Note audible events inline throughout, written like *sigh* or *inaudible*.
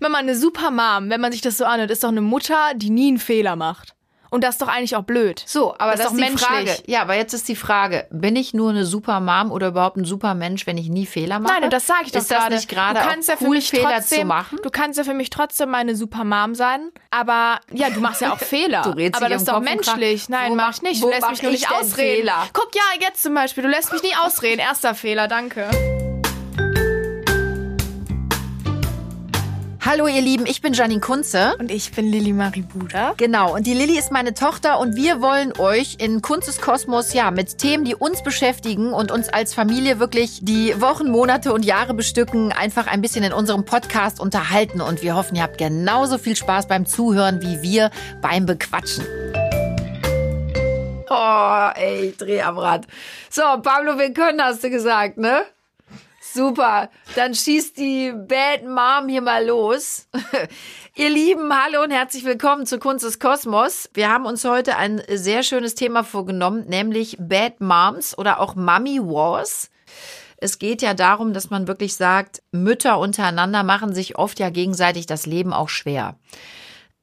Mama, eine super Mom, wenn man sich das so anhört, ist doch eine Mutter, die nie einen Fehler macht. Und das ist doch eigentlich auch blöd. So, aber das, Das ist ist doch die menschlich. Frage. Ja, aber jetzt ist die Frage, bin ich nur eine super Mom oder überhaupt ein super Mensch, wenn ich nie Fehler mache? Nein, und das sage ich doch Ist das gerade. nicht gerade du kannst ja für cool, mich Fehler trotzdem, zu machen? Du kannst ja für mich trotzdem meine super Mom sein, aber ja, du machst ja auch *laughs* Fehler. Du redest aber das ist doch Kopf menschlich. Nein, mach ich nicht. Du lässt mich nur ich nicht ausreden. Fehler? Guck, ja, jetzt zum Beispiel, du lässt mich nie ausreden. Erster Fehler, danke. Hallo ihr Lieben, ich bin Janine Kunze. Und ich bin Lilly Marie Buda. Genau, und die Lilly ist meine Tochter und wir wollen euch in Kunzes Kosmos ja mit Themen, die uns beschäftigen und uns als Familie wirklich die Wochen, Monate und Jahre bestücken, einfach ein bisschen in unserem Podcast unterhalten und wir hoffen, ihr habt genauso viel Spaß beim Zuhören wie wir beim Bequatschen. Oh, ey, ich dreh am Rad. So, Pablo, wir können, hast du gesagt, ne? Super, dann schießt die Bad Mom hier mal los. *laughs* Ihr Lieben, hallo und herzlich willkommen zu Kunst des Kosmos. Wir haben uns heute ein sehr schönes Thema vorgenommen, nämlich Bad Moms oder auch Mommy Wars. Es geht ja darum, dass man wirklich sagt, Mütter untereinander machen sich oft ja gegenseitig das Leben auch schwer.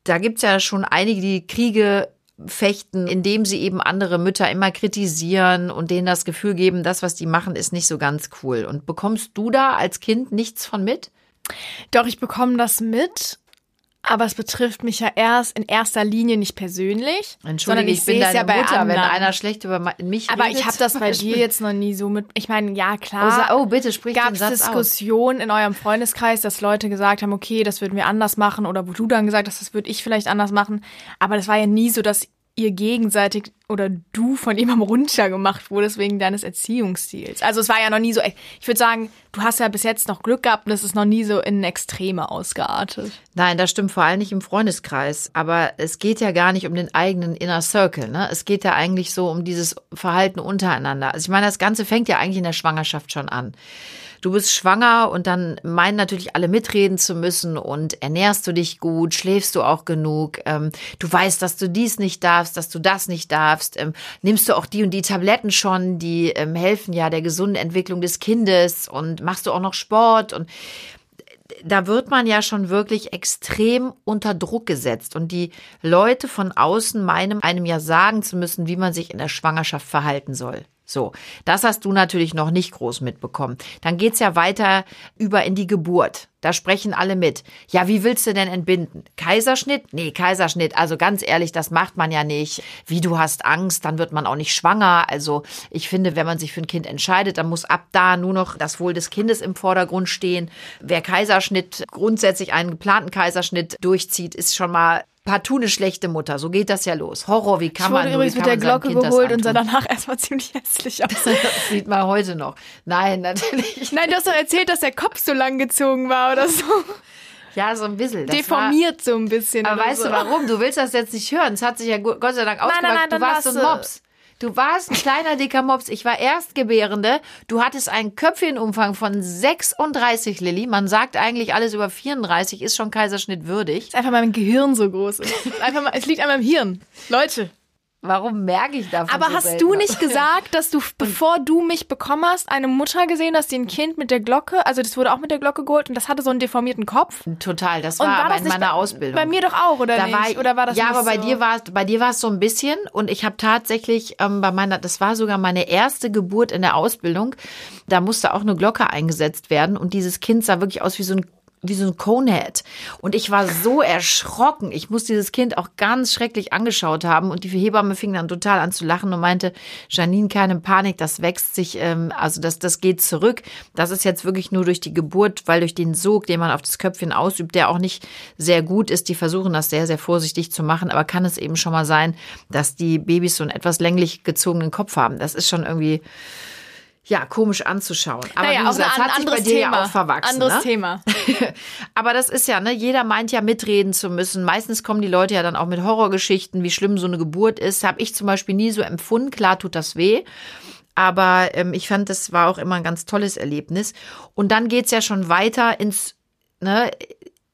Da gibt's ja schon einige, die Kriege fechten, indem sie eben andere Mütter immer kritisieren und denen das Gefühl geben, das, was die machen, ist nicht so ganz cool. Und bekommst du da als Kind nichts von mit? Doch, ich bekomme das mit. Aber es betrifft mich ja erst in erster Linie nicht persönlich, Entschuldige, ich, ich bin deine ja bei Mutter, anderen. wenn einer schlecht über mich Aber redet. ich habe das bei dir jetzt noch nie so mit. Ich meine, ja Oh, klar. sa- oh, bitte sprich Gab den es. Diskussionen in eurem Freundeskreis, dass Leute gesagt haben, okay, das würden wir anders machen, oder wo du dann gesagt hast, das würde ich vielleicht anders machen. Aber das war ja nie so, dass ihr gegenseitig oder du von jemandem runtergemacht wurdest wegen deines Erziehungsstils. Also es war ja noch nie so. Ich würde sagen, du hast ja bis jetzt noch Glück gehabt und es ist noch nie so in Extreme ausgeartet. Nein, das stimmt vor allem nicht im Freundeskreis. Aber es geht ja gar nicht um den eigenen Inner Circle. Ne? Es geht ja eigentlich so um dieses Verhalten untereinander. Also ich meine, das Ganze fängt ja eigentlich in der Schwangerschaft schon an. Du bist schwanger und dann meinen natürlich alle mitreden zu müssen und ernährst du dich gut, schläfst du auch genug, ähm, du weißt, dass du dies nicht darfst, dass du das nicht darfst, ähm, nimmst du auch die und die Tabletten schon, die ähm, helfen ja der gesunden Entwicklung des Kindes und machst du auch noch Sport und da wird man ja schon wirklich extrem unter Druck gesetzt und die Leute von außen meinen einem ja sagen zu müssen, wie man sich in der Schwangerschaft verhalten soll. So, das hast du natürlich noch nicht groß mitbekommen. Dann geht's ja weiter über in die Geburt. Da sprechen alle mit. Ja, wie willst du denn entbinden? Kaiserschnitt? Nee, Kaiserschnitt. Also ganz ehrlich, das macht man ja nicht. Wie du hast Angst, dann wird man auch nicht schwanger. Also ich finde, wenn man sich für ein Kind entscheidet, dann muss ab da nur noch das Wohl des Kindes im Vordergrund stehen. Wer Kaiserschnitt, grundsätzlich einen geplanten Kaiserschnitt durchzieht, ist schon mal partout eine schlechte Mutter. So geht das ja los. Horror, wie kann Ich man wurde nur, wie übrigens mit der Glocke geholt und sah danach *laughs* erstmal ziemlich hässlich aus. *laughs* Das sieht man heute noch. Nein, natürlich. Nein, du hast doch erzählt, dass der Kopf so lang gezogen war oder so. Ja, so ein bisschen. Das Deformiert so ein bisschen. War, aber weißt so. du warum? Du willst das jetzt nicht hören. Es hat sich ja Gott sei Dank ausgemacht. nein, nein, du dann warst so ein du- Mops. Du warst ein kleiner, dicker Mops. Ich war Erstgebärende. Du hattest einen Köpfchenumfang von 36, Lilly. Man sagt eigentlich, alles über 34 ist schon Kaiserschnitt würdig. ist einfach mein Gehirn so groß ist. *laughs* Einfach mal, es liegt an meinem Hirn. Leute. Warum merke ich davon Aber so hast selten du nicht gesagt, dass du, *laughs* bevor du mich bekommen hast, eine Mutter gesehen hast, die ein Kind mit der Glocke, also das wurde auch mit der Glocke geholt und das hatte so einen deformierten Kopf? Total, das war, aber das in meiner bei, Ausbildung. Bei mir doch auch, oder da nicht? war ich, oder war das ja, aber bei so? dir war es, bei dir war es so ein bisschen und ich habe tatsächlich ähm, bei meiner, das war sogar meine erste Geburt in der Ausbildung. Da musste auch eine Glocke eingesetzt werden und dieses Kind sah wirklich aus wie so ein wie so ein Conehead. Und ich war so erschrocken. Ich muss dieses Kind auch ganz schrecklich angeschaut haben. Und die Hebamme fing dann total an zu lachen und meinte, Janine, keine Panik, das wächst sich, ähm, also das, das geht zurück. Das ist jetzt wirklich nur durch die Geburt, weil durch den Sog, den man auf das Köpfchen ausübt, der auch nicht sehr gut ist. Die versuchen das sehr, sehr vorsichtig zu machen. Aber kann es eben schon mal sein, dass die Babys so einen etwas länglich gezogenen Kopf haben. Das ist schon irgendwie, ja, komisch anzuschauen. Aber naja, wie auch gesagt, es ein hat sich bei dir Thema. ja auch verwachsen. Anderes ne? Thema. *laughs* Aber das ist ja, ne, jeder meint ja mitreden zu müssen. Meistens kommen die Leute ja dann auch mit Horrorgeschichten, wie schlimm so eine Geburt ist. Habe ich zum Beispiel nie so empfunden. Klar tut das weh. Aber ähm, ich fand, das war auch immer ein ganz tolles Erlebnis. Und dann geht's ja schon weiter ins ne,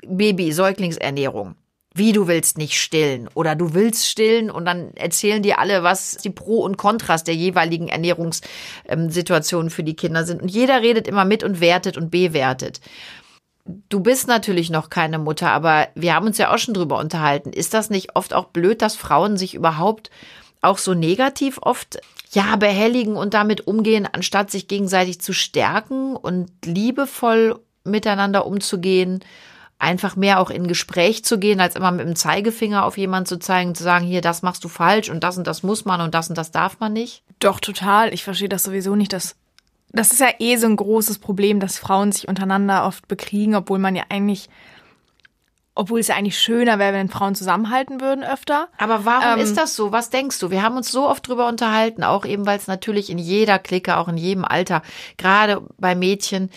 Baby, Säuglingsernährung. Wie du willst nicht stillen oder du willst stillen und dann erzählen dir alle, was die Pro und Kontras der jeweiligen Ernährungssituationen für die Kinder sind. Und jeder redet immer mit und wertet und bewertet du bist natürlich noch keine Mutter, aber wir haben uns ja auch schon drüber unterhalten. Ist das nicht oft auch blöd, dass Frauen sich überhaupt auch so negativ oft ja behelligen und damit umgehen, anstatt sich gegenseitig zu stärken und liebevoll miteinander umzugehen? Einfach mehr auch in Gespräch zu gehen, als immer mit dem Zeigefinger auf jemanden zu zeigen, zu sagen, hier, das machst du falsch und das und das muss man und das und das darf man nicht? Doch, total. Ich verstehe das sowieso nicht, dass das ist ja eh so ein großes Problem, dass Frauen sich untereinander oft bekriegen, obwohl man ja eigentlich, obwohl es ja eigentlich schöner wäre, wenn Frauen zusammenhalten würden öfter. Aber warum ähm, ist das so? Was denkst du? Wir haben uns so oft drüber unterhalten, auch eben, weil es natürlich in jeder Clique, auch in jedem Alter, gerade bei Mädchen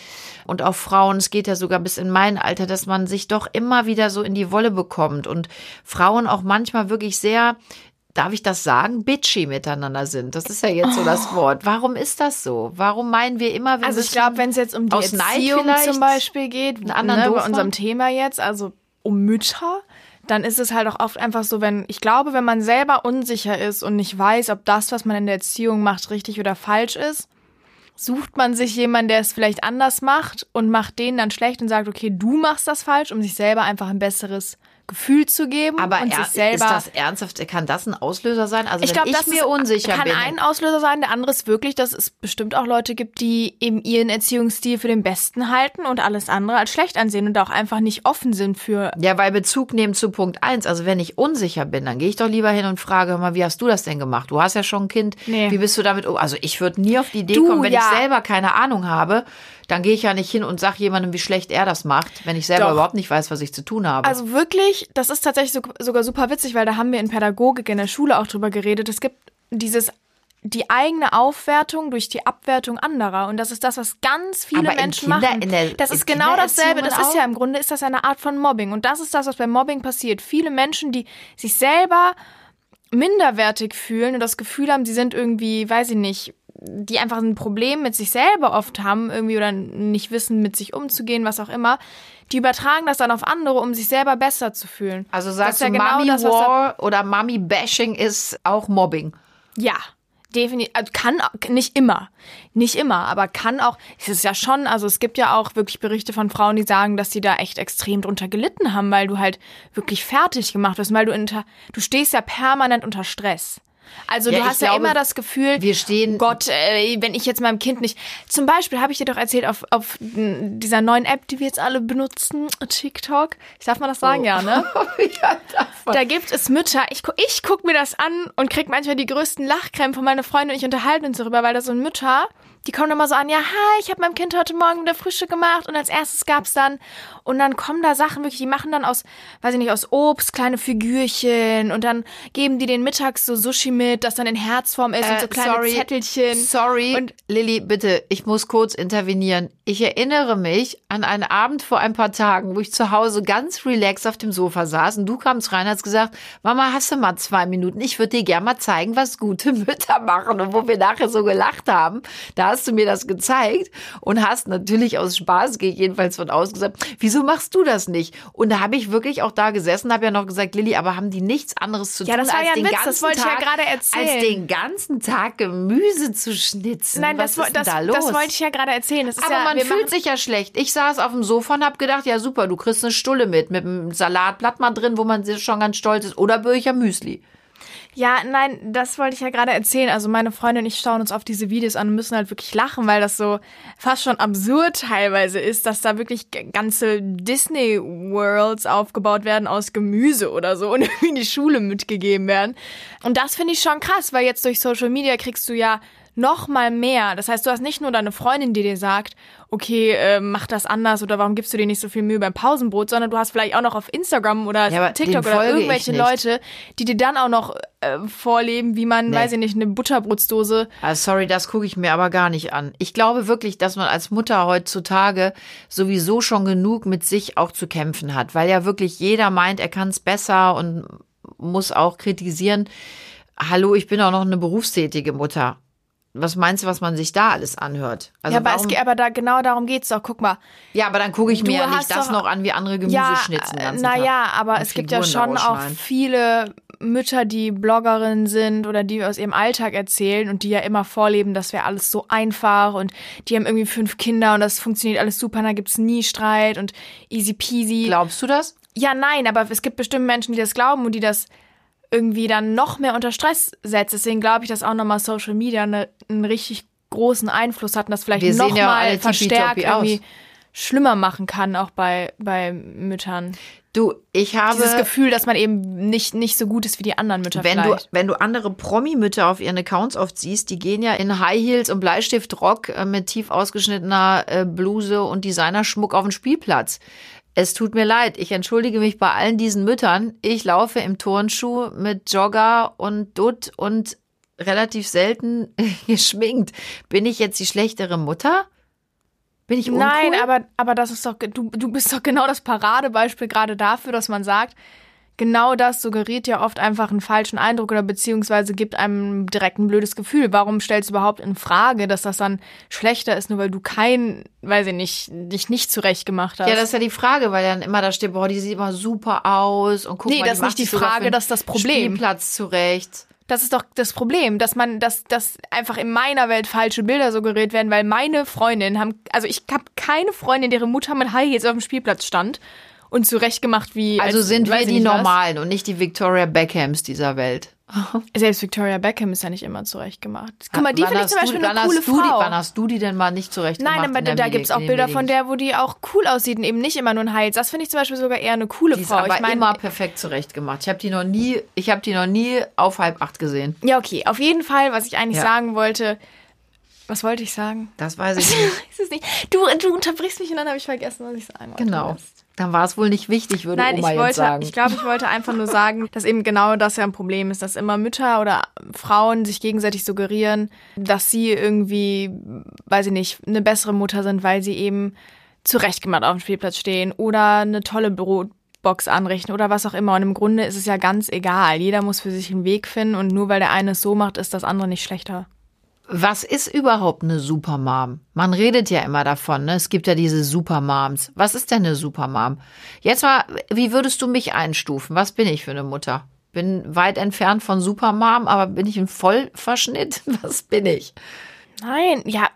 und auch Frauen, es geht ja sogar bis in mein Alter, dass man sich doch immer wieder so in die Wolle bekommt und Frauen auch manchmal wirklich sehr darf ich das sagen, bitchy miteinander sind. Das ist ja jetzt so das oh. Wort. Warum ist das so? Warum meinen wir immer, wir Also ich glaube, wenn es jetzt um die Erziehung zum Beispiel geht, einen anderen ne, bei unserem Thema jetzt, also um Mütter, dann ist es halt auch oft einfach so, wenn, ich glaube, wenn man selber unsicher ist und nicht weiß, ob das, was man in der Erziehung macht, richtig oder falsch ist, sucht man sich jemanden, der es vielleicht anders macht und macht den dann schlecht und sagt, okay, du machst das falsch, um sich selber einfach ein besseres Gefühl zu geben aber und sich selber. Ist das ernsthaft? Kann das ein Auslöser sein? Also ich glaube, das mir unsicher kann bin. ein Auslöser sein. Der andere ist wirklich, dass es bestimmt auch Leute gibt, die eben ihren Erziehungsstil für den besten halten und alles andere als schlecht ansehen und auch einfach nicht offen sind für. Ja, weil Bezug nehmen zu Punkt eins. Also wenn ich unsicher bin, dann gehe ich doch lieber hin und frage mal, wie hast du das denn gemacht? Du hast ja schon ein Kind. Nee. Wie bist du damit um? Also ich würde nie auf die Idee du, kommen, wenn ja. ich selber keine Ahnung habe dann gehe ich ja nicht hin und sage jemandem, wie schlecht er das macht, wenn ich selber Doch. überhaupt nicht weiß, was ich zu tun habe. Also wirklich, das ist tatsächlich so, sogar super witzig, weil da haben wir in Pädagogik in der Schule auch drüber geredet. Es gibt dieses die eigene Aufwertung durch die Abwertung anderer. Und das ist das, was ganz viele Aber Menschen machen. Der, das ist genau dasselbe. Das ist ja im Grunde ist das eine Art von Mobbing. Und das ist das, was beim Mobbing passiert. Viele Menschen, die sich selber minderwertig fühlen und das Gefühl haben, sie sind irgendwie, weiß ich nicht, die einfach ein Problem mit sich selber oft haben, irgendwie oder nicht wissen, mit sich umzugehen, was auch immer, die übertragen das dann auf andere, um sich selber besser zu fühlen. Also sagst du, ja genau Mummy das, War oder Mummy Bashing ist auch Mobbing? Ja, definitiv, also kann nicht immer, nicht immer, aber kann auch, es ist ja schon, also es gibt ja auch wirklich Berichte von Frauen, die sagen, dass sie da echt extrem drunter gelitten haben, weil du halt wirklich fertig gemacht wirst, weil du unter, du stehst ja permanent unter Stress. Also ja, du hast ja immer das Gefühl, wir stehen. Gott, äh, wenn ich jetzt meinem Kind nicht. Zum Beispiel habe ich dir doch erzählt auf, auf dieser neuen App, die wir jetzt alle benutzen, TikTok. Ich darf mal das sagen, oh. ja, ne? *laughs* ja, da gibt es Mütter. Ich, ich guck mir das an und krieg manchmal die größten Lachkrämpfe. Meine Freunde und ich unterhalten uns darüber, weil da so ein Mütter die kommen immer so an, ja, hi, ich habe meinem Kind heute Morgen wieder Frühstück gemacht und als erstes gab's dann und dann kommen da Sachen wirklich, die machen dann aus, weiß ich nicht, aus Obst kleine Figürchen und dann geben die den mittags so Sushi mit, das dann in Herzform ist äh, und so kleine sorry, Zettelchen. Sorry, und Lilly, bitte, ich muss kurz intervenieren. Ich erinnere mich an einen Abend vor ein paar Tagen, wo ich zu Hause ganz relaxed auf dem Sofa saß und du kamst rein und hast gesagt, Mama, hast du mal zwei Minuten? Ich würde dir gerne mal zeigen, was gute *laughs* Mütter machen und wo wir nachher so gelacht haben. Da hast du mir das gezeigt und hast natürlich aus Spaß, gehe ich jedenfalls von ausgesagt, wieso machst du das nicht? Und da habe ich wirklich auch da gesessen, habe ja noch gesagt, Lilly, aber haben die nichts anderes zu ja, tun, als, ja den Witz, ganzen Tag, ja als den ganzen Tag Gemüse zu schnitzen? Nein, Was das, ist das, da los? das wollte ich ja gerade erzählen. aber ja, man fühlt sich ja schlecht. Ich saß auf dem Sofa und habe gedacht, ja super, du kriegst eine Stulle mit, mit einem Salatblatt mal drin, wo man schon ganz stolz ist, oder Böcher Müsli. Ja, nein, das wollte ich ja gerade erzählen. Also meine Freundin und ich schauen uns auf diese Videos an und müssen halt wirklich lachen, weil das so fast schon absurd teilweise ist, dass da wirklich ganze Disney Worlds aufgebaut werden aus Gemüse oder so und *laughs* irgendwie in die Schule mitgegeben werden. Und das finde ich schon krass, weil jetzt durch Social Media kriegst du ja noch mal mehr. Das heißt, du hast nicht nur deine Freundin, die dir sagt, okay, äh, mach das anders oder warum gibst du dir nicht so viel Mühe beim Pausenbrot, sondern du hast vielleicht auch noch auf Instagram oder ja, TikTok oder irgendwelche Leute, die dir dann auch noch äh, vorleben, wie man, nee. weiß ich nicht, eine Butterbrotsdose. Ah, sorry, das gucke ich mir aber gar nicht an. Ich glaube wirklich, dass man als Mutter heutzutage sowieso schon genug mit sich auch zu kämpfen hat, weil ja wirklich jeder meint, er kann es besser und muss auch kritisieren. Hallo, ich bin auch noch eine berufstätige Mutter was meinst du, was man sich da alles anhört? Also ja, aber, warum, es, aber da genau darum geht's doch. Guck mal. Ja, aber dann gucke ich mir ja nicht das noch an, wie andere Gemüse ja, schnitzen. Naja, aber es gibt ja schon auch viele Mütter, die Bloggerinnen sind oder die aus ihrem Alltag erzählen und die ja immer vorleben, das wäre alles so einfach und die haben irgendwie fünf Kinder und das funktioniert alles super, und da gibt's nie Streit und easy peasy. Glaubst du das? Ja, nein, aber es gibt bestimmt Menschen, die das glauben und die das irgendwie dann noch mehr unter Stress setzt. Deswegen glaube ich, dass auch nochmal Social Media eine, einen richtig großen Einfluss hat und das vielleicht ja nochmal alle verstärkt tippitoppi aus. irgendwie schlimmer machen kann, auch bei, bei Müttern. Du, ich habe. Dieses Gefühl, dass man eben nicht, nicht so gut ist wie die anderen Mütter wenn du, wenn du andere Promi-Mütter auf ihren Accounts oft siehst, die gehen ja in High Heels und Bleistiftrock äh, mit tief ausgeschnittener äh, Bluse und Designerschmuck auf den Spielplatz. Es tut mir leid, ich entschuldige mich bei allen diesen Müttern. Ich laufe im Turnschuh mit Jogger und Dutt und relativ selten *laughs* geschminkt. Bin ich jetzt die schlechtere Mutter? Bin ich uncool? Nein, aber, aber das ist doch, du, du bist doch genau das Paradebeispiel gerade dafür, dass man sagt, genau das suggeriert ja oft einfach einen falschen Eindruck oder beziehungsweise gibt einem direkt ein blödes Gefühl. Warum stellst du überhaupt in Frage, dass das dann schlechter ist, nur weil du kein, weiß ich nicht, dich nicht zurecht gemacht hast? Ja, das ist ja die Frage, weil dann immer da steht, boah, die sieht immer super aus und guck Nee, mal, das ist nicht die Frage, das ist das Problem. Spielplatz zurecht. Das ist doch das Problem, dass man, dass, dass einfach in meiner Welt falsche Bilder suggeriert werden, weil meine Freundinnen haben, also ich habe keine Freundin, deren Mutter mit High Heels auf dem Spielplatz stand und zurechtgemacht wie. Also als, sind wir die nicht was. Normalen und nicht die Victoria Beckhams dieser Welt. *laughs* Selbst Victoria Beckham ist ja nicht immer zurechtgemacht. Guck mal, die finde ich hast zum Beispiel du, eine coole hast du Die, Frau. wann hast du die denn mal nicht zurecht Nein, aber der da gibt's auch Milli- Bilder von der, wo die auch cool aussieht und eben nicht immer nur ein Hals. Das finde ich zum Beispiel sogar eher eine coole Die ist Frau. aber ich meine, immer perfekt zurecht gemacht. Ich habe die noch nie, ich habe die noch nie auf halb acht gesehen. ja okay, auf jeden Fall, was ich eigentlich Ja. sagen wollte. Was wollte ich sagen? Das weiß ich *laughs* nicht. Es nicht. Du, du unterbrichst mich und dann habe ich vergessen, was ich sagen wollte. genau. Mist. Dann war es wohl nicht wichtig, würde Nein, Oma ich jetzt wollte, sagen. ich glaube, ich wollte einfach nur sagen, *laughs* dass eben genau das ja ein Problem ist, dass immer Mütter oder Frauen sich gegenseitig suggerieren, dass sie irgendwie, weiß ich nicht, eine bessere Mutter sind, weil sie eben zurechtgemacht auf dem Spielplatz stehen oder eine tolle Brotbox anrichten oder was auch immer. Und im Grunde ist es ja ganz egal. Jeder muss für sich einen Weg finden und nur weil der eine es so macht, ist das andere nicht schlechter. Was ist überhaupt eine Supermom? Man redet ja immer davon, ne? Es gibt ja diese Supermoms. Was ist denn eine Supermom? Jetzt mal, wie würdest du mich einstufen? Was bin ich für eine Mutter? Bin weit entfernt von Supermom, aber bin ich ein Vollverschnitt? *laughs* Was bin ich? Nein, ja.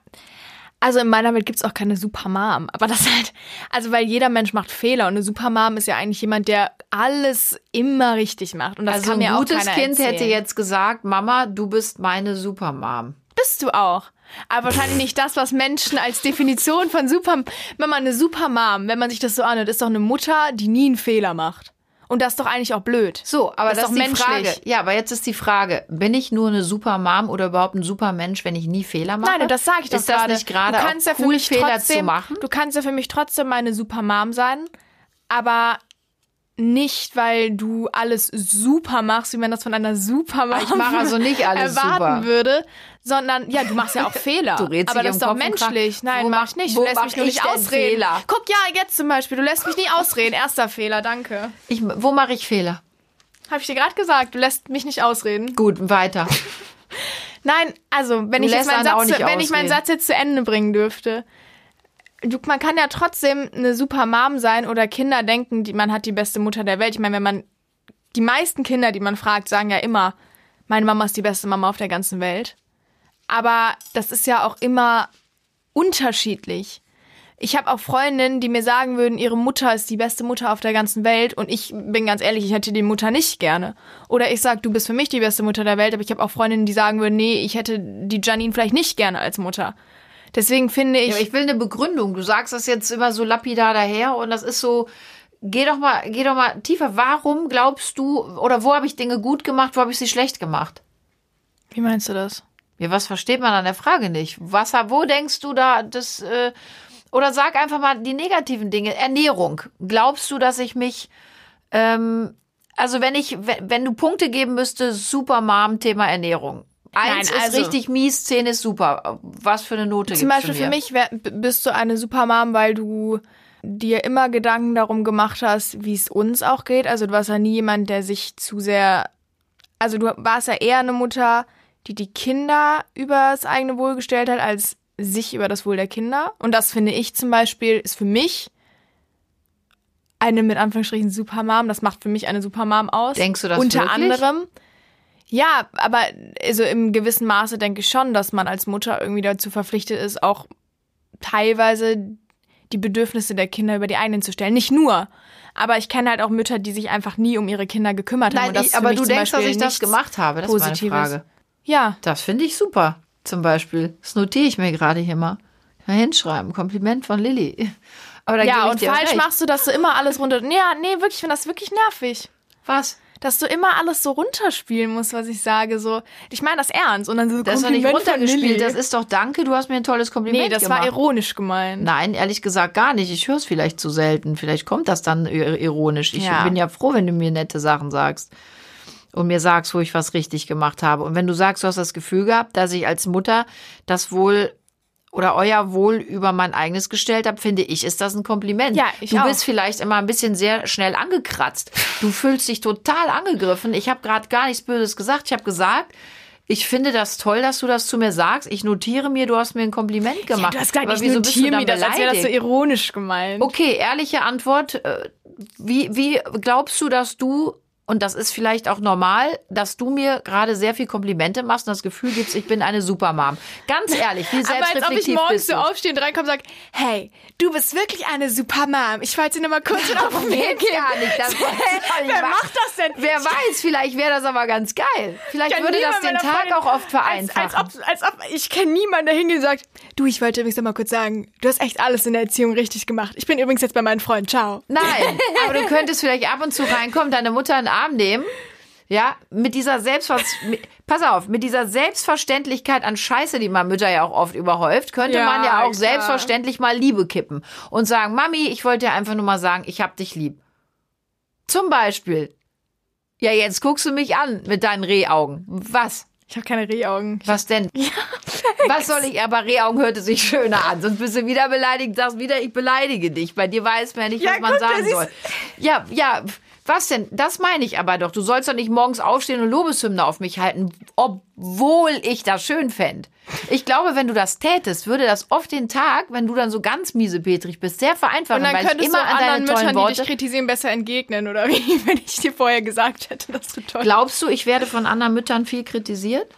Also in meiner Welt gibt's auch keine Supermom. Aber das halt, also weil jeder Mensch macht Fehler und eine Supermom ist ja eigentlich jemand, der alles immer richtig macht. Und das also kann ein mir gutes auch keiner Kind erzählen. hätte jetzt gesagt, Mama, du bist meine Supermom. Bist du auch. Aber wahrscheinlich nicht das, was Menschen als Definition von Super... Wenn man eine Supermom, wenn man sich das so anhört, ist doch eine Mutter, die nie einen Fehler macht. Und das ist doch eigentlich auch blöd. So, aber das, Das ist doch die menschlich. Frage. Ja, aber jetzt ist die Frage, bin ich nur eine Supermom oder überhaupt ein Supermensch, wenn ich nie Fehler mache? Nein, das sage ich doch Ist das gerade. nicht gerade du kannst auch ja für cool, mich Fehler trotzdem, zu machen? Du kannst ja für mich trotzdem meine Supermom sein, aber nicht, weil du alles super machst, wie man das von einer Supermom Ich mache also nicht alles erwarten super. würde, sondern ja, du machst ja auch *laughs* Fehler. Du redest aber das ist doch Kopf menschlich. Nein, Wo mach ich nicht. Du lässt mach mich nur ich nicht ausreden. Fehler? Guck, ja, jetzt zum Beispiel, du lässt mich nie ausreden. Erster Fehler, danke. Ich, wo mache ich Fehler? Habe ich dir gerade gesagt, du lässt mich nicht ausreden. Gut, weiter. *laughs* Nein, also wenn Du ich jetzt meinen Satz, wenn ich meinen ausreden. Satz jetzt zu Ende bringen dürfte. Du, man kann ja trotzdem eine super Mom sein oder Kinder denken, die, man hat die beste Mutter der Welt. Ich meine, wenn man die meisten Kinder, die man fragt, sagen ja immer, meine Mama ist die beste Mama auf der ganzen Welt. Aber das ist ja auch immer unterschiedlich. Ich habe auch Freundinnen, die mir sagen würden, ihre Mutter ist die beste Mutter auf der ganzen Welt und ich bin ganz ehrlich, ich hätte die Mutter nicht gerne. Oder ich sag, du bist für mich die beste Mutter der Welt, aber ich habe auch Freundinnen, die sagen würden, nee, ich hätte die Janine vielleicht nicht gerne als Mutter. Deswegen finde ich, Ja, ich will eine Begründung. Du sagst das jetzt immer so lapidar daher und das ist so. Geh doch mal, geh doch mal tiefer. Warum glaubst du oder wo habe ich Dinge gut gemacht, wo habe ich sie schlecht gemacht? wie meinst du das? Ja, was versteht man an der Frage nicht? Was, wo denkst du da das äh, oder sag einfach mal die negativen Dinge. Ernährung. Glaubst du, dass ich mich ähm, also wenn ich wenn, wenn du Punkte geben müsste, super Mom Thema Ernährung. Eins Nein, ist also- richtig mies, zehn ist super. Was für eine Note Zum gibst Beispiel du mir? für mich wär, bist du eine Supermom, weil du dir immer Gedanken darum gemacht hast, wie es uns auch geht. Also du warst ja nie jemand, der sich zu sehr. Also du warst ja eher eine Mutter, die die Kinder über das eigene Wohl gestellt hat, als sich über das Wohl der Kinder. Und das finde ich zum Beispiel ist für mich eine mit Anführungsstrichen Supermom. Das macht für mich eine Supermom aus. Denkst du das Unter wirklich? anderem. Ja, aber also im gewissen Maße denke ich schon, dass man als Mutter irgendwie dazu verpflichtet ist, auch teilweise die Bedürfnisse der Kinder über die eigenen zu stellen. Nicht nur. Aber ich kenne halt auch Mütter, die sich einfach nie um ihre Kinder gekümmert haben. Nein, ist für aber du denkst, dass ich das gemacht habe. Das ist meine Positives. Frage. Ja, Das finde ich super, zum Beispiel. Das notiere ich mir gerade hier mal. Mal hinschreiben. Kompliment von Lilly. Aber da ja und falsch machst du, dass du immer alles runter. Ja, nee, wirklich, ich finde das wirklich nervig. Was? Dass du immer alles so runterspielen musst, was ich sage. So, ich meine das ernst. Und dann so Das ist doch nicht runtergespielt. Das ist doch Danke, du hast mir ein tolles Kompliment Nee, das gemacht. war ironisch gemeint. Nein, ehrlich gesagt gar nicht. Ich höre es vielleicht zu selten. Vielleicht kommt das dann ir- ironisch. Ich Ja. bin ja froh, wenn du mir nette Sachen sagst und mir sagst, wo ich was richtig gemacht habe. Und wenn du sagst, du hast das Gefühl gehabt, dass ich als Mutter das wohl oder euer Wohl über mein eigenes gestellt habe, finde ich, ist das ein Kompliment. Ja, ich du auch. bist vielleicht immer ein bisschen sehr schnell angekratzt. Du fühlst dich total angegriffen. Ich habe gerade gar nichts Böses gesagt. Ich habe gesagt, ich finde das toll, dass du das zu mir sagst. Ich notiere mir, du hast mir ein Kompliment gemacht. du hast du notiere dann mir das, als wäre das so ironisch gemeint. Okay, ehrliche Antwort. Äh, Wie, wie glaubst du, dass du, und das ist vielleicht auch normal, dass du mir gerade sehr viel Komplimente machst und das Gefühl gibst, ich bin eine Supermom. Ganz ehrlich, wie *laughs* Aber als ob ich selbstreflektiv morgens so aufstehe und reinkomme und sage, hey, du bist wirklich eine super Mom. Ich wollte dir nur mal kurz auf den Weg geben. gar nicht. Das *laughs* Wer macht das denn? Wer weiß, vielleicht wäre das aber ganz geil. Vielleicht würde das den Tag Freundin- auch oft vereinfachen. Als, als, ob, als ob ich kenne niemanden, der hingeht und sagt, du, ich wollte übrigens noch mal kurz sagen, du hast echt alles in der Erziehung richtig gemacht. Ich bin übrigens jetzt bei meinem Freund. Ciao. Nein, *laughs* aber du könntest vielleicht ab und zu reinkommen, deine Mutter in Arm nehmen. Ja, mit dieser Selbstver *laughs* mit, pass auf, mit dieser Selbstverständlichkeit an Scheiße, die man Mütter ja auch oft überhäuft, könnte Ja, man ja auch klar. selbstverständlich mal Liebe kippen und sagen, Mami, ich wollte dir einfach nur mal sagen, ich hab dich lieb. Zum Beispiel. Ja, jetzt guckst du mich an mit deinen Rehaugen. Was? Ich habe keine Rehaugen. Was denn? *laughs* Was soll ich? Aber Rehaugen hörte sich schöner an. Sonst bist du wieder beleidigt, sagst wieder, ich beleidige dich. Bei dir weiß man ja nicht, Ja, was man guck, sagen soll. Ja, ja. Was denn? Das meine ich aber doch. Du sollst doch nicht morgens aufstehen und Lobeshymne auf mich halten, obwohl ich das schön fände. Ich glaube, wenn du das tätest, würde das oft den Tag, wenn du dann so ganz miesepetrig bist, sehr vereinfachen, Und dann weil könntest immer du an anderen Müttern, die Worte... dich kritisieren, besser entgegnen, oder wie, *laughs* wenn ich dir vorher gesagt hätte, dass du toll Glaubst du, ich werde von anderen Müttern viel kritisiert?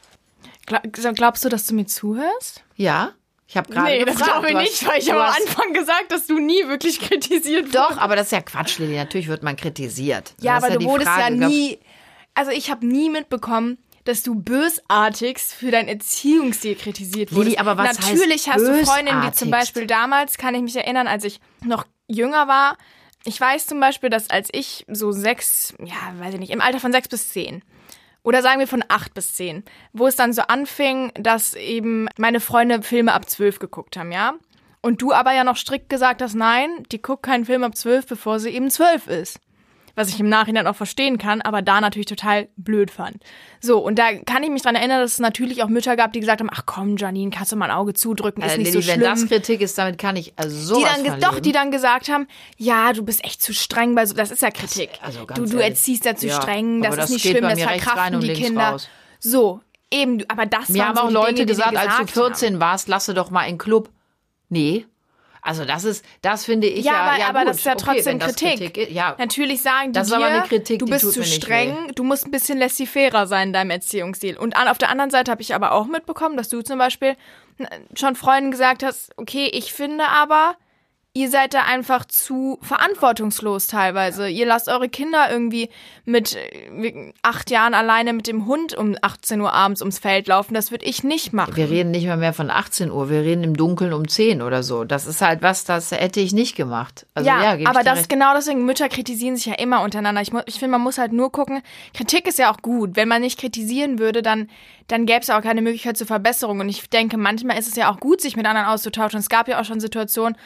Gla- Glaubst du, dass du mir zuhörst? Ja. Ich habe gerade Nee, das gefragt. glaube ich nicht, weil ich am hast- Anfang gesagt, dass du nie wirklich kritisiert Doch, wurdest. aber das ist ja Quatsch, Lili. Natürlich wird man kritisiert. Ja, Das aber die du wurdest Frage. ja nie. Also ich habe nie mitbekommen, dass du bösartigst für deinen Erziehungsstil kritisiert wurdest. Lilly, aber was Natürlich heißt hast du Freundinnen, wie zum? Beispiel damals, kann ich mich erinnern, als ich noch jünger war. Ich weiß zum Beispiel, dass als ich so sechs, ja, weiß ich nicht, im Alter von sechs bis zehn oder sagen wir von acht bis zehn, wo es dann so anfing, dass eben meine Freunde Filme ab zwölf geguckt haben, ja? Und du aber ja noch strikt gesagt hast, nein, die guckt keinen Film ab zwölf, bevor sie eben zwölf ist. Was ich im Nachhinein auch verstehen kann, aber da natürlich total blöd fand. So, und da kann ich mich dran erinnern, dass es natürlich auch Mütter gab, die gesagt haben, ach komm, Janine, kannst du mal ein Auge zudrücken, ist Äh, nicht Lilly, so wenn schlimm das Kritik ist, damit kann ich also sowas die dann, doch, die dann gesagt haben, ja, du bist echt zu streng bei so, das ist ja Kritik. also ganz du, du erziehst ja zu Ja, streng, das aber ist das nicht schlimm, das verkraften die Kinder. raus. So, eben, aber das Mir haben auch Leute Dinge, gesagt, die als du gesagt 14 haben. warst, lasse doch mal einen Club. Nee. Also das ist, das finde ich Ja, ja, aber, ja aber gut. das ist ja okay, trotzdem wenn das Kritik. ist, ja. Natürlich sagen die Das ist dir, aber eine Kritik, du bist zu streng, du musst ein bisschen laissez-fairer sein in deinem Erziehungsstil. Und an, auf der anderen Seite habe ich aber auch mitbekommen, dass du zum Beispiel n- schon Freunden gesagt hast, okay, ich finde aber, ihr seid da einfach zu verantwortungslos teilweise. Ihr lasst eure Kinder irgendwie mit äh, acht Jahren alleine mit dem Hund um 18 Uhr abends ums Feld laufen. Das würde ich nicht machen. Wir reden nicht mal mehr von 18 Uhr, wir reden im Dunkeln um 10 oder so. Das ist halt was, das hätte ich nicht gemacht. Also, ja, ja, aber das recht. genau deswegen, Mütter kritisieren sich ja immer untereinander. Ich, ich finde, man muss halt nur gucken, Kritik ist ja auch gut. Wenn man nicht kritisieren würde, dann, dann gäbe es ja auch keine Möglichkeit zur Verbesserung. Und ich denke, manchmal ist es ja auch gut, sich mit anderen auszutauschen. Es gab ja auch schon Situationen,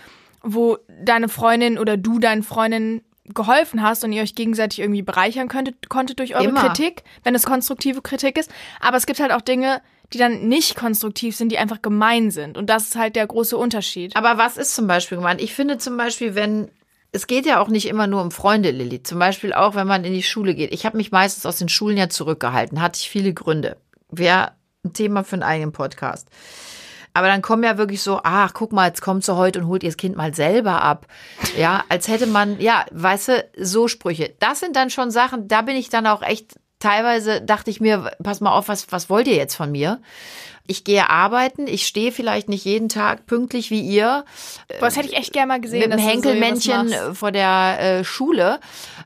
wo deine Freundin oder du deinen Freundinnen geholfen hast und ihr euch gegenseitig irgendwie bereichern könntet, konntet durch eure Immer. Kritik, wenn es konstruktive Kritik ist. Aber es gibt halt auch Dinge, die dann nicht konstruktiv sind, die einfach gemein sind. Und das ist halt der große Unterschied. Aber was ist zum Beispiel gemeint? Ich finde zum Beispiel, wenn es geht ja auch nicht immer nur um Freunde, Lilly. Zum Beispiel auch, wenn man in die Schule geht. Ich habe mich meistens aus den Schulen ja zurückgehalten, hatte ich viele Gründe. Wäre ein Thema für einen eigenen Podcast. Aber dann kommen ja wirklich so, ach, guck mal, jetzt kommt sie heute und holt ihr das Kind mal selber ab. Ja, als hätte man, ja, weißt du, so Sprüche. Das sind dann schon Sachen, da bin ich dann auch echt, teilweise dachte ich mir, pass mal auf, was, was wollt ihr jetzt von mir? Ich gehe arbeiten, ich stehe vielleicht nicht jeden Tag pünktlich wie ihr. Was hätte ich echt gerne mal gesehen. Mit dem so Henkelmännchen machst. vor der äh, Schule.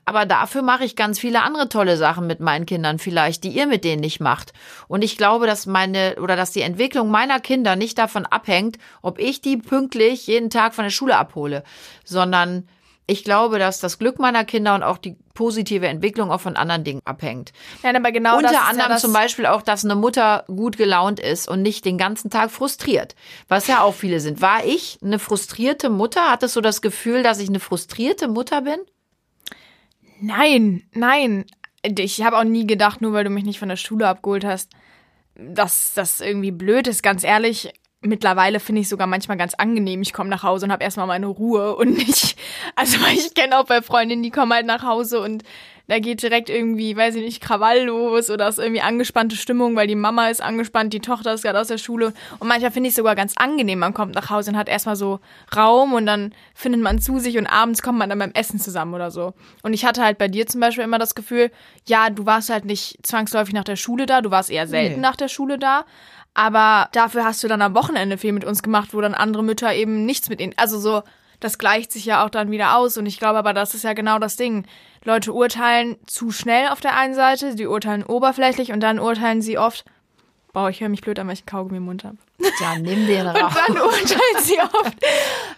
Aber dafür mache ich ganz viele andere tolle Sachen mit meinen Kindern vielleicht, die ihr mit denen nicht macht. Und ich glaube, dass meine oder dass die Entwicklung meiner Kinder nicht davon abhängt, ob ich die pünktlich jeden Tag von der Schule abhole, sondern ich glaube, dass das Glück meiner Kinder und auch die positive Entwicklung auch von anderen Dingen abhängt. Nein, aber genau das ist Unter ja anderem das, zum Beispiel auch, dass eine Mutter gut gelaunt ist und nicht den ganzen Tag frustriert. Was ja auch viele sind. War ich eine frustrierte Mutter? Hattest du das Gefühl, dass ich eine frustrierte Mutter bin? Nein, nein. Ich habe auch nie gedacht, nur weil du mich nicht von der Schule abgeholt hast, dass das irgendwie blöd ist. Ganz ehrlich, mittlerweile finde ich sogar manchmal ganz angenehm. Ich komme nach Hause und habe erstmal meine Ruhe und nicht. *laughs* Also ich kenne auch bei Freundinnen, die kommen halt nach Hause und da geht direkt irgendwie, weiß ich nicht, Krawall los oder ist irgendwie angespannte Stimmung, weil die Mama ist angespannt, die Tochter ist gerade aus der Schule. Und manchmal finde ich es sogar ganz angenehm. Man kommt nach Hause und hat erstmal so Raum und dann findet man zu sich und abends kommt man dann beim Essen zusammen oder so. Und ich hatte halt bei dir zum Beispiel immer das Gefühl, ja, du warst halt nicht zwangsläufig nach der Schule da, du warst eher selten Nee. nach der Schule da. Aber dafür hast du dann am Wochenende viel mit uns gemacht, wo dann andere Mütter eben nichts mit ihnen. Also so, das gleicht sich ja auch dann wieder aus. Und ich glaube aber, das ist ja genau das Ding. Leute urteilen zu schnell auf der einen Seite, die urteilen oberflächlich und dann urteilen sie oft. Boah, ich höre mich blöd an, weil ich einen Kaugummi im Mund habe. Ja, nimm den *laughs* Und raus. dann urteilen sie oft.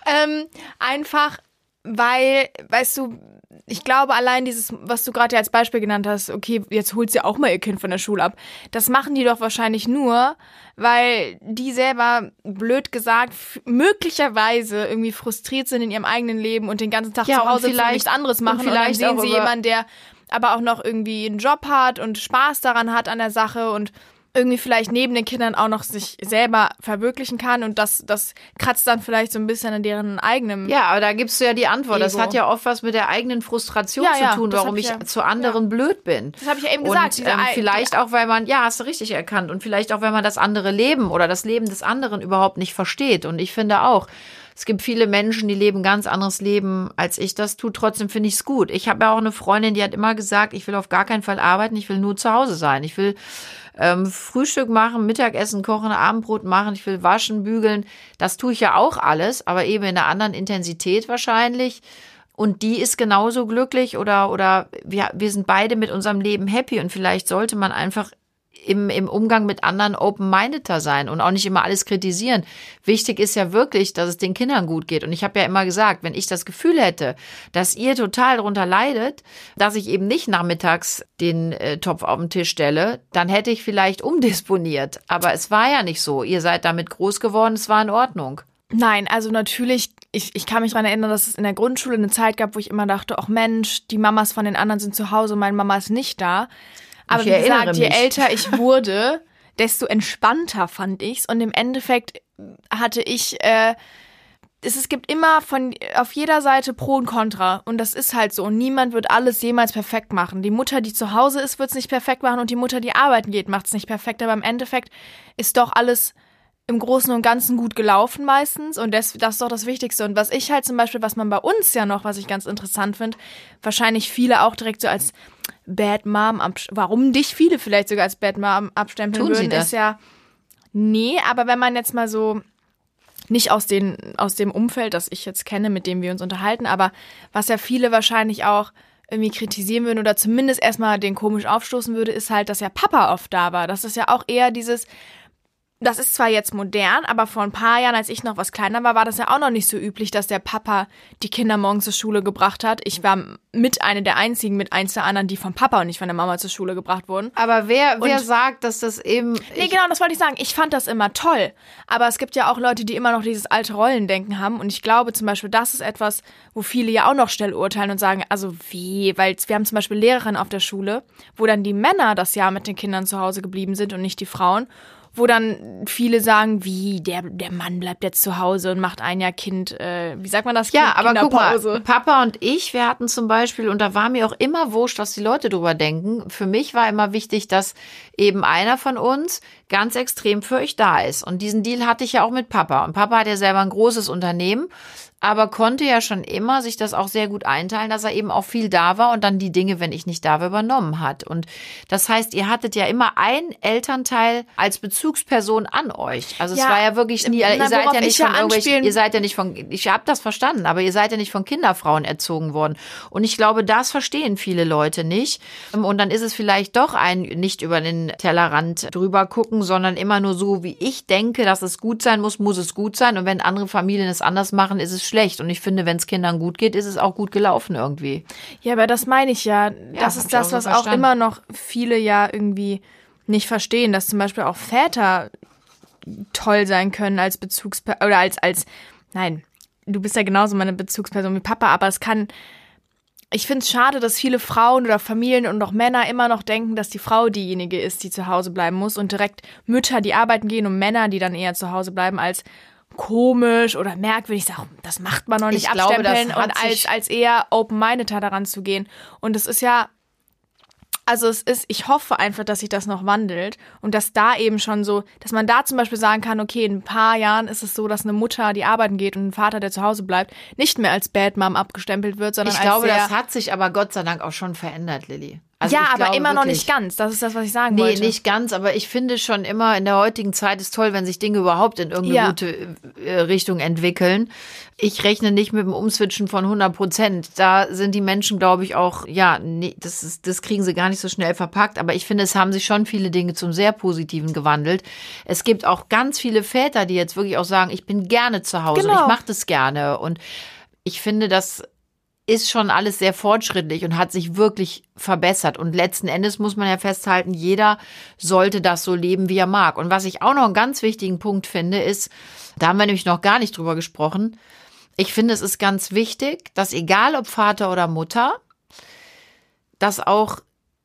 ähm, einfach, weil, weißt du, ich glaube, allein dieses, was du gerade als Beispiel genannt hast, okay, jetzt holt sie auch mal ihr Kind von der Schule ab. Das machen die doch wahrscheinlich nur, weil die selber, blöd gesagt, möglicherweise irgendwie frustriert sind in ihrem eigenen Leben und den ganzen Tag Ja, zu und Hause und vielleicht- nichts anderes und machen. Und, vielleicht sehen auch sie jemanden, der aber auch noch irgendwie einen Job hat und Spaß daran hat an der Sache und irgendwie vielleicht neben den Kindern auch noch sich selber verwirklichen kann und das, das kratzt dann vielleicht so ein bisschen an deren eigenem. Ja, aber da gibst du ja die Antwort. Das Ego. hat ja oft was mit der eigenen Frustration Ja, zu ja, tun, das warum ich ja- zu anderen blöd bin. Das habe ich ja eben gesagt. Und diese ähm, Ei- vielleicht auch, weil man, ja, hast du richtig erkannt. Und vielleicht auch, wenn man das andere Leben oder das Leben des anderen überhaupt nicht versteht. Und ich finde auch, es gibt viele Menschen, die leben ein ganz anderes Leben, als ich das tue. Trotzdem finde ich es gut. Ich habe ja auch eine Freundin, die hat immer gesagt, ich will auf gar keinen Fall arbeiten, ich will nur zu Hause sein. Ich will ähm, Frühstück machen, Mittagessen kochen, Abendbrot machen, ich will waschen, bügeln. Das tue ich ja auch alles, aber eben in einer anderen Intensität wahrscheinlich. Und die ist genauso glücklich oder, oder wir, wir sind beide mit unserem Leben happy und vielleicht sollte man einfach im, im Umgang mit anderen open-mindeder sein und auch nicht immer alles kritisieren. Wichtig ist ja wirklich, dass es den Kindern gut geht. Und ich habe ja immer gesagt, wenn ich das Gefühl hätte, dass ihr total darunter leidet, dass ich eben nicht nachmittags den äh, Topf auf den Tisch stelle, dann hätte ich vielleicht umdisponiert. Aber es war ja nicht so. Ihr seid damit groß geworden, es war in Ordnung. Nein, also natürlich, ich, ich kann mich daran erinnern, dass es in der Grundschule eine Zeit gab, wo ich immer dachte, ach Mensch, die Mamas von den anderen sind zu Hause meine Mama ist nicht da. Aber Ich wie gesagt, je mich. älter ich *laughs* wurde, desto entspannter fand ich's. Und im Endeffekt hatte ich, äh, es, es gibt immer von auf jeder Seite Pro und Contra. Und das ist halt so. Und niemand wird alles jemals perfekt machen. Die Mutter, die zu Hause ist, wird's nicht perfekt machen und die Mutter, die arbeiten geht, macht's nicht perfekt. Aber im Endeffekt ist doch alles im Großen und Ganzen gut gelaufen meistens und das, das ist doch das Wichtigste. Und was ich halt zum Beispiel, was man bei uns ja noch, was ich ganz interessant finde, wahrscheinlich viele auch direkt so als Bad Mom, warum dich viele vielleicht sogar als Bad Mom abstempeln Tun würden, ist ja, nee, aber wenn man jetzt mal so, nicht aus, den, aus dem Umfeld, das ich jetzt kenne, mit dem wir uns unterhalten, aber was ja viele wahrscheinlich auch irgendwie kritisieren würden oder zumindest erstmal den komisch aufstoßen würde, ist halt, dass ja Papa oft da war. Das ist ja auch eher dieses, das ist zwar jetzt modern, aber vor ein paar Jahren, als ich noch was kleiner war, war das ja auch noch nicht so üblich, dass der Papa die Kinder morgens zur Schule gebracht hat. Ich war mit einer der einzigen, mit eins der anderen, die vom Papa und nicht von der Mama zur Schule gebracht wurden. Aber wer, wer Und- sagt, dass das eben. Nee, genau, das wollte ich sagen. Ich fand das immer toll. Aber es gibt ja auch Leute, die immer noch dieses alte Rollendenken haben. Und ich glaube zum Beispiel, das ist etwas, wo viele ja auch noch schnell urteilen und sagen, also wie? Weil wir haben zum Beispiel Lehrerinnen auf der Schule, wo dann die Männer das Jahr mit den Kindern zu Hause geblieben sind und nicht die Frauen. Wo dann viele sagen, wie, der, der Mann bleibt jetzt zu Hause und macht ein Jahr Kind, äh, wie sagt man das? Ja, aber guck mal. Papa und ich, wir hatten zum Beispiel, und da war mir auch immer wurscht, was die Leute drüber denken. Für mich war immer wichtig, dass eben einer von uns ganz extrem für euch da ist. Und diesen Deal hatte ich ja auch mit Papa. Und Papa hat ja selber ein großes Unternehmen aber konnte ja schon immer sich das auch sehr gut einteilen, dass er eben auch viel da war und dann die Dinge, wenn ich nicht da war, übernommen hat. Und das heißt, ihr hattet ja immer ein Elternteil als Bezugsperson an euch. Also es war ja wirklich nie, na, ihr seid ja nicht von irgendwelchen, ihr seid ja nicht von, ich habe das verstanden, aber ihr seid ja nicht von Kinderfrauen erzogen worden. Und ich glaube, das verstehen viele Leute nicht. Und dann ist es vielleicht doch ein nicht über den Tellerrand drüber gucken, sondern immer nur so, wie ich denke, dass es gut sein muss, muss es gut sein. Und wenn andere Familien es anders machen, ist es schlecht. Und ich finde, wenn es Kindern gut geht, ist es auch gut gelaufen irgendwie. Ja, aber das meine ich ja. Das ja, ist das, auch so was verstanden. auch immer noch viele ja irgendwie nicht verstehen, dass zum Beispiel auch Väter toll sein können als Bezugsperson oder als, als, nein, du bist ja genauso meine Bezugsperson wie Papa, aber es kann, ich finde es schade, dass viele Frauen oder Familien und auch Männer immer noch denken, dass die Frau diejenige ist, die zu Hause bleiben muss und direkt Mütter, die arbeiten gehen und Männer, die dann eher zu Hause bleiben, als komisch oder merkwürdig. Ich sage, das macht man noch nicht ich abstempeln glaube, und als, als eher open-mindeder daran zu gehen. Und es ist ja, also es ist, ich hoffe einfach, dass sich das noch wandelt und dass da eben schon so, dass man da zum Beispiel sagen kann, okay, in ein paar Jahren ist es so, dass eine Mutter, die arbeiten geht und ein Vater, der zu Hause bleibt, nicht mehr als Bad Mom abgestempelt wird, sondern ich als glaube, das hat sich aber Gott sei Dank auch schon verändert, Lilly. Also ja, aber immer wirklich, noch nicht ganz. Das ist das, was ich sagen nee, wollte. Nee, nicht ganz, aber ich finde schon immer in der heutigen Zeit ist toll, wenn sich Dinge überhaupt in irgendeine ja. gute äh, Richtung entwickeln. Ich rechne nicht mit dem Umswitchen von 100 Prozent. Da sind die Menschen, glaube ich, auch, ja, nee, das, ist, das kriegen sie gar nicht so schnell verpackt. Aber ich finde, es haben sich schon viele Dinge zum sehr Positiven gewandelt. Es gibt auch ganz viele Väter, die jetzt wirklich auch sagen, ich bin gerne zu Hause, genau. ich mache das gerne. Und ich finde, dass ist schon alles sehr fortschrittlich und hat sich wirklich verbessert. Und letzten Endes muss man ja festhalten, jeder sollte das so leben, wie er mag. Und was ich auch noch einen ganz wichtigen Punkt finde, ist, da haben wir nämlich noch gar nicht drüber gesprochen, ich finde, es ist ganz wichtig, dass egal ob Vater oder Mutter, dass auch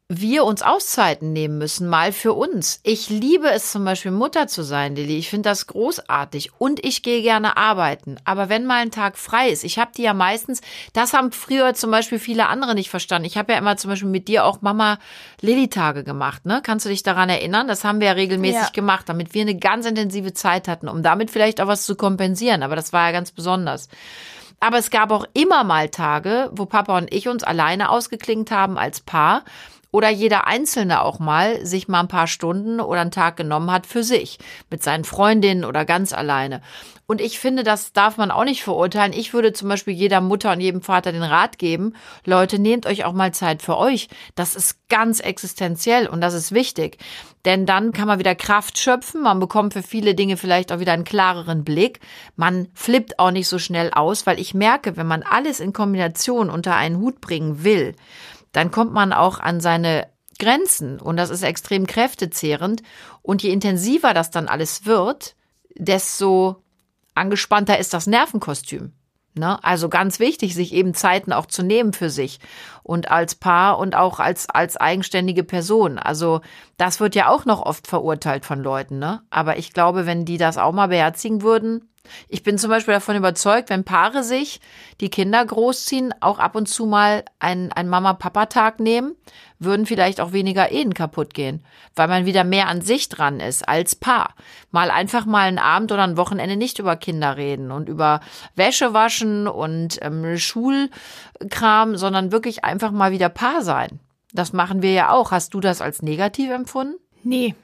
wir uns Auszeiten nehmen müssen, mal für uns. Ich liebe es zum Beispiel Mutter zu sein, Lilly. Ich finde das großartig und ich gehe gerne arbeiten. Aber wenn mal ein Tag frei ist, ich habe die ja meistens, das haben früher zum Beispiel viele andere nicht verstanden. Ich habe ja immer zum Beispiel mit dir auch Mama Lilly-Tage gemacht. Ne? Kannst du dich daran erinnern? Das haben wir ja regelmäßig ja. gemacht, damit wir eine ganz intensive Zeit hatten, um damit vielleicht auch was zu kompensieren. Aber das war ja ganz besonders. Aber es gab auch immer mal Tage, wo Papa und ich uns alleine ausgeklingt haben als Paar oder jeder Einzelne auch mal sich mal ein paar Stunden oder einen Tag genommen hat für sich, mit seinen Freundinnen oder ganz alleine. Und ich finde, das darf man auch nicht verurteilen. Ich würde zum Beispiel jeder Mutter und jedem Vater den Rat geben, Leute, nehmt euch auch mal Zeit für euch. Das ist ganz existenziell und das ist wichtig. Denn dann kann man wieder Kraft schöpfen, man bekommt für viele Dinge vielleicht auch wieder einen klareren Blick. Man flippt auch nicht so schnell aus, weil ich merke, wenn man alles in Kombination unter einen Hut bringen will, dann kommt man auch an seine Grenzen und das ist extrem kräftezehrend. Und je intensiver das dann alles wird, desto angespannter ist das Nervenkostüm. Ne? Also ganz wichtig, sich eben Zeiten auch zu nehmen für sich und als Paar und auch als, als eigenständige Person. Also das wird ja auch noch oft verurteilt von Leuten. Ne? Aber ich glaube, wenn die das auch mal beherzigen würden, ich bin zum Beispiel davon überzeugt, wenn Paare sich die Kinder großziehen, auch ab und zu mal einen, einen Mama-Papa-Tag nehmen, würden vielleicht auch weniger Ehen kaputt gehen, weil man wieder mehr an sich dran ist als Paar. Mal einfach mal einen Abend oder ein Wochenende nicht über Kinder reden und über Wäsche waschen und ähm, Schulkram, sondern wirklich einfach mal wieder Paar sein. Das machen wir ja auch. Hast du das als negativ empfunden? Nee.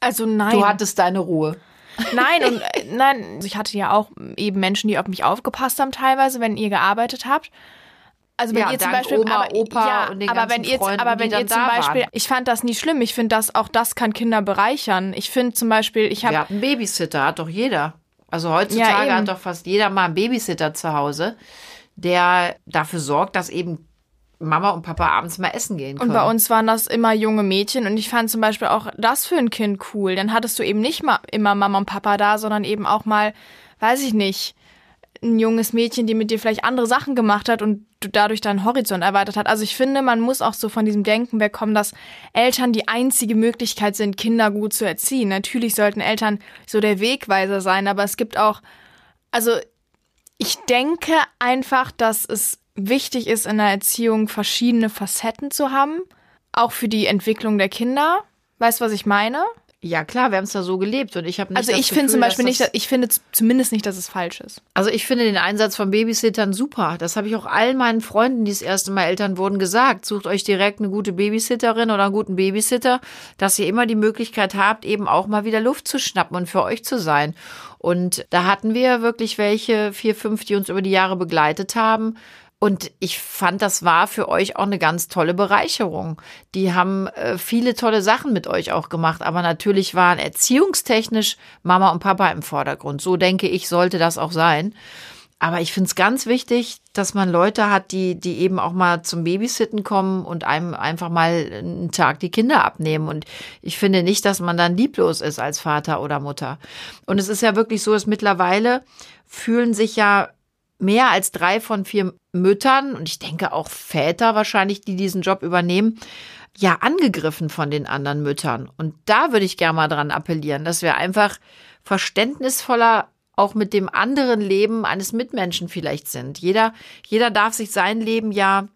Also nein. Du hattest deine Ruhe. Nein, und äh, nein, ich hatte ja auch eben Menschen, die auf mich aufgepasst haben, teilweise, wenn ihr gearbeitet habt. Also wenn ja, ihr zum Beispiel, Oma, aber, Opa ja, und den aber wenn ihr, Freunden, aber wenn ihr zum Beispiel, waren. ich fand das nie schlimm. Ich finde, dass auch das kann Kinder bereichern. Ich finde zum Beispiel, ich habe, wir hatten Babysitter, hat doch jeder. Also heutzutage ja, hat doch fast jeder mal einen Babysitter zu Hause, der dafür sorgt, dass eben Mama und Papa abends mal essen gehen können. Und bei uns waren das immer junge Mädchen und ich fand zum Beispiel auch das für ein Kind cool. Dann hattest du eben nicht mal immer Mama und Papa da, sondern eben auch mal, weiß ich nicht, ein junges Mädchen, die mit dir vielleicht andere Sachen gemacht hat und du dadurch deinen Horizont erweitert hat. Also ich finde, man muss auch so von diesem Denken wegkommen, dass Eltern die einzige Möglichkeit sind, Kinder gut zu erziehen. Natürlich sollten Eltern so der Wegweiser sein, aber es gibt auch, also ich denke einfach, dass es wichtig ist in der Erziehung, verschiedene Facetten zu haben, auch für die Entwicklung der Kinder. Weißt du, was ich meine? Ja, klar, wir haben es da so gelebt und ich habe nicht Also ich finde zum Beispiel nicht, ich finde zumindest nicht, dass es falsch ist. Also ich finde den Einsatz von Babysittern super. Das habe ich auch allen meinen Freunden, die das erste Mal Eltern wurden, gesagt. Sucht euch direkt eine gute Babysitterin oder einen guten Babysitter, dass ihr immer die Möglichkeit habt, eben auch mal wieder Luft zu schnappen und für euch zu sein. Und da hatten wir wirklich welche, vier, fünf, die uns über die Jahre begleitet haben. Und ich fand, das war für euch auch eine ganz tolle Bereicherung. Die haben äh, viele tolle Sachen mit euch auch gemacht, aber natürlich waren erziehungstechnisch Mama und Papa im Vordergrund. So denke ich, sollte das auch sein. Aber ich finde es ganz wichtig, dass man Leute hat, die, die eben auch mal zum Babysitten kommen und einem einfach mal einen Tag die Kinder abnehmen. Und ich finde nicht, dass man dann lieblos ist als Vater oder Mutter. Und es ist ja wirklich so, dass mittlerweile fühlen sich ja mehr als drei von vier Müttern und ich denke auch Väter wahrscheinlich, die diesen Job übernehmen, ja angegriffen von den anderen Müttern. Und da würde ich gerne mal dran appellieren, dass wir einfach verständnisvoller auch mit dem anderen Leben eines Mitmenschen vielleicht sind. Jeder, jeder darf sich sein Leben ja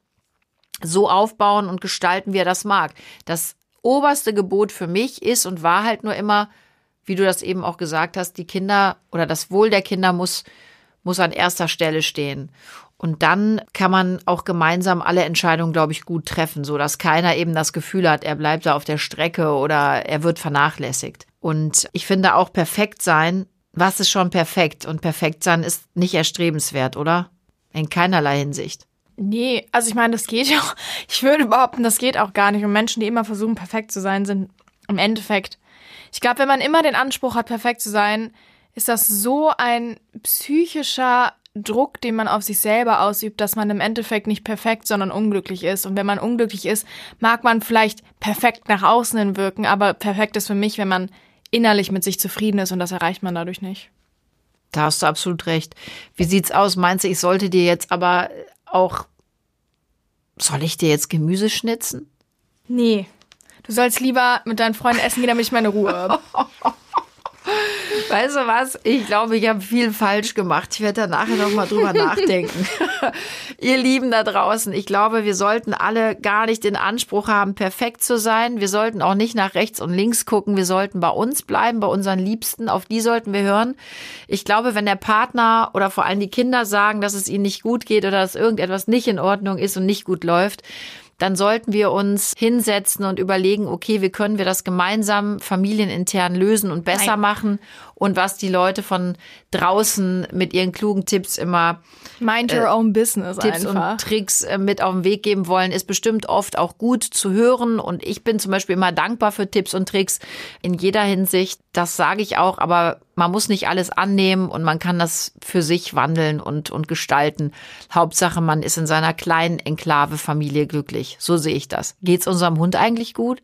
so aufbauen und gestalten, wie er das mag. Das oberste Gebot für mich ist und war halt nur immer, wie du das eben auch gesagt hast, die Kinder oder das Wohl der Kinder muss, muss an erster Stelle stehen. Und dann kann man auch gemeinsam alle Entscheidungen, glaube ich, gut treffen, so dass keiner eben das Gefühl hat, er bleibt da auf der Strecke oder er wird vernachlässigt. Und ich finde auch perfekt sein, was ist schon perfekt? Und perfekt sein ist nicht erstrebenswert, oder? In keinerlei Hinsicht. Nee, also ich meine, das geht *laughs* ja auch. Ich würde behaupten, das geht auch gar nicht. Und Menschen, die immer versuchen, perfekt zu sein, sind im Endeffekt. Ich glaube, wenn man immer den Anspruch hat, perfekt zu sein, ist das so ein psychischer Druck, den man auf sich selber ausübt, dass man im Endeffekt nicht perfekt, sondern unglücklich ist. Und wenn man unglücklich ist, mag man vielleicht perfekt nach außen hin wirken, aber perfekt ist für mich, wenn man innerlich mit sich zufrieden ist und das erreicht man dadurch nicht. Da hast du absolut recht. Wie sieht's aus? Meinst du, ich sollte dir jetzt aber auch. Soll ich dir jetzt Gemüse schnitzen? Nee. Du sollst lieber mit deinen Freunden essen gehen, damit ich meine Ruhe habe. *laughs* Weißt du was? Ich glaube, ich habe viel falsch gemacht. Ich werde da nachher noch mal drüber *laughs* nachdenken. *laughs* Ihr Lieben da draußen, ich glaube, wir sollten alle gar nicht den Anspruch haben, perfekt zu sein. Wir sollten auch nicht nach rechts und links gucken. Wir sollten bei uns bleiben, bei unseren Liebsten. Auf die sollten wir hören. Ich glaube, wenn der Partner oder vor allem die Kinder sagen, dass es ihnen nicht gut geht oder dass irgendetwas nicht in Ordnung ist und nicht gut läuft, dann sollten wir uns hinsetzen und überlegen, okay, wie können wir das gemeinsam familienintern lösen und besser Nein. machen und was die Leute von draußen mit ihren klugen Tipps immer Mind your own business Tipps einfach. und Tricks äh, mit auf den Weg geben wollen, ist bestimmt oft auch gut zu hören. Und ich bin zum Beispiel immer dankbar für Tipps und Tricks in jeder Hinsicht. Das sage ich auch, aber man muss nicht alles annehmen und man kann das für sich wandeln und, und gestalten. Hauptsache, man ist in seiner kleinen Enklave Familie glücklich. So sehe ich das. Geht's unserem Hund eigentlich gut?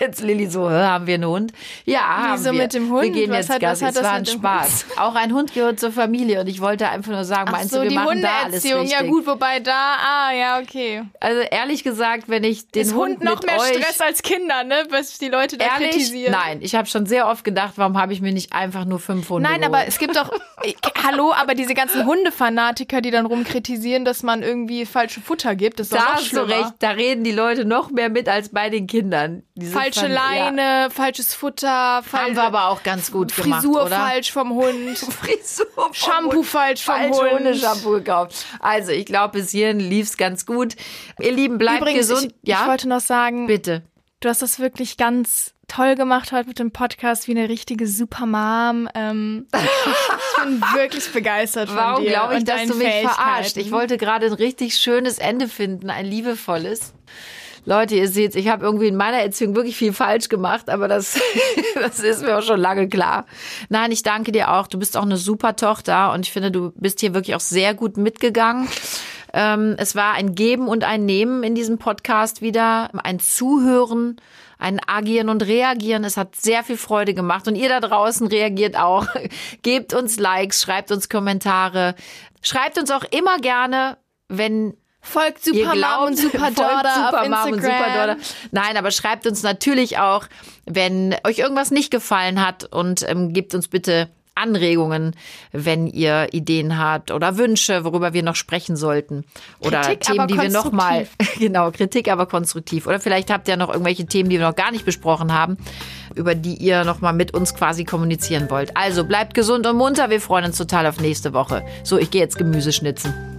Jetzt Lilly so, haben wir einen Hund? Ja, haben Wieso wir. mit dem Hund? Wir gehen Was jetzt hat- hat Es war ein Spaß. *laughs* Auch ein Hund gehört zur Familie und ich wollte einfach nur sagen, Ach meinst so, du, wir die machen da alles Hundeerziehung. richtig? Ja gut, wobei da, ah, ja, okay. Also ehrlich gesagt, wenn ich den Ist Hund, Hund noch mehr euch Stress als Kinder, ne? Was die Leute da ehrlich, kritisieren. nein, ich habe schon sehr oft gedacht, warum habe ich mir nicht einfach nur fünf Hunde Nein, geholt? aber es gibt doch, *laughs* hallo, aber diese ganzen Hundefanatiker, die dann rumkritisieren, dass man irgendwie falsche Futter gibt, das ist doch da noch hast du recht, da reden die Leute noch mehr mit als bei den Kindern. Diese Falsche Fan- Leine, falsches Futter, Ja, haben falsche wir aber auch ganz gut gemacht, Frisur falsch vom Hund. *laughs* Frisur vom Shampoo Hund. falsch vom Falsche Hund. Hundeshampoo gekauft. Also, ich glaube, bis hierhin lief's ganz gut. Ihr Lieben, bleibt Übrigens, gesund. ich, ja, ich wollte noch sagen, bitte. du hast das wirklich ganz toll gemacht heute mit dem Podcast, wie eine richtige Supermom. Ähm, ich bin *laughs* wirklich begeistert von Warum dir glaube ich, und dass du mich verarscht? Ich wollte gerade ein richtig schönes Ende finden, ein liebevolles. Leute, ihr seht, ich habe irgendwie in meiner Erziehung wirklich viel falsch gemacht, aber das, *laughs* das ist mir auch schon lange klar. Nein, ich danke dir auch. Du bist auch eine super Tochter und ich finde, du bist hier wirklich auch sehr gut mitgegangen. Ähm, es war ein Geben und ein Nehmen in diesem Podcast wieder, ein Zuhören, ein Agieren und Reagieren. Es hat sehr viel Freude gemacht und ihr da draußen reagiert auch. *laughs* Gebt uns Likes, schreibt uns Kommentare, schreibt uns auch immer gerne, wenn Folgt Supermom glaubt, und Super Daughter auf Instagram. und Superdaughter. Nein, aber schreibt uns natürlich auch, wenn euch irgendwas nicht gefallen hat und ähm, gebt uns bitte Anregungen, wenn ihr Ideen habt oder Wünsche, worüber wir noch sprechen sollten. Oder Kritik, Themen, die wir noch mal, *laughs* genau, Kritik, aber konstruktiv. Oder vielleicht habt ihr noch irgendwelche Themen, die wir noch gar nicht besprochen haben, über die ihr noch mal mit uns quasi kommunizieren wollt. Also bleibt gesund und munter. Wir freuen uns total auf nächste Woche. So, ich gehe jetzt Gemüse schnitzen.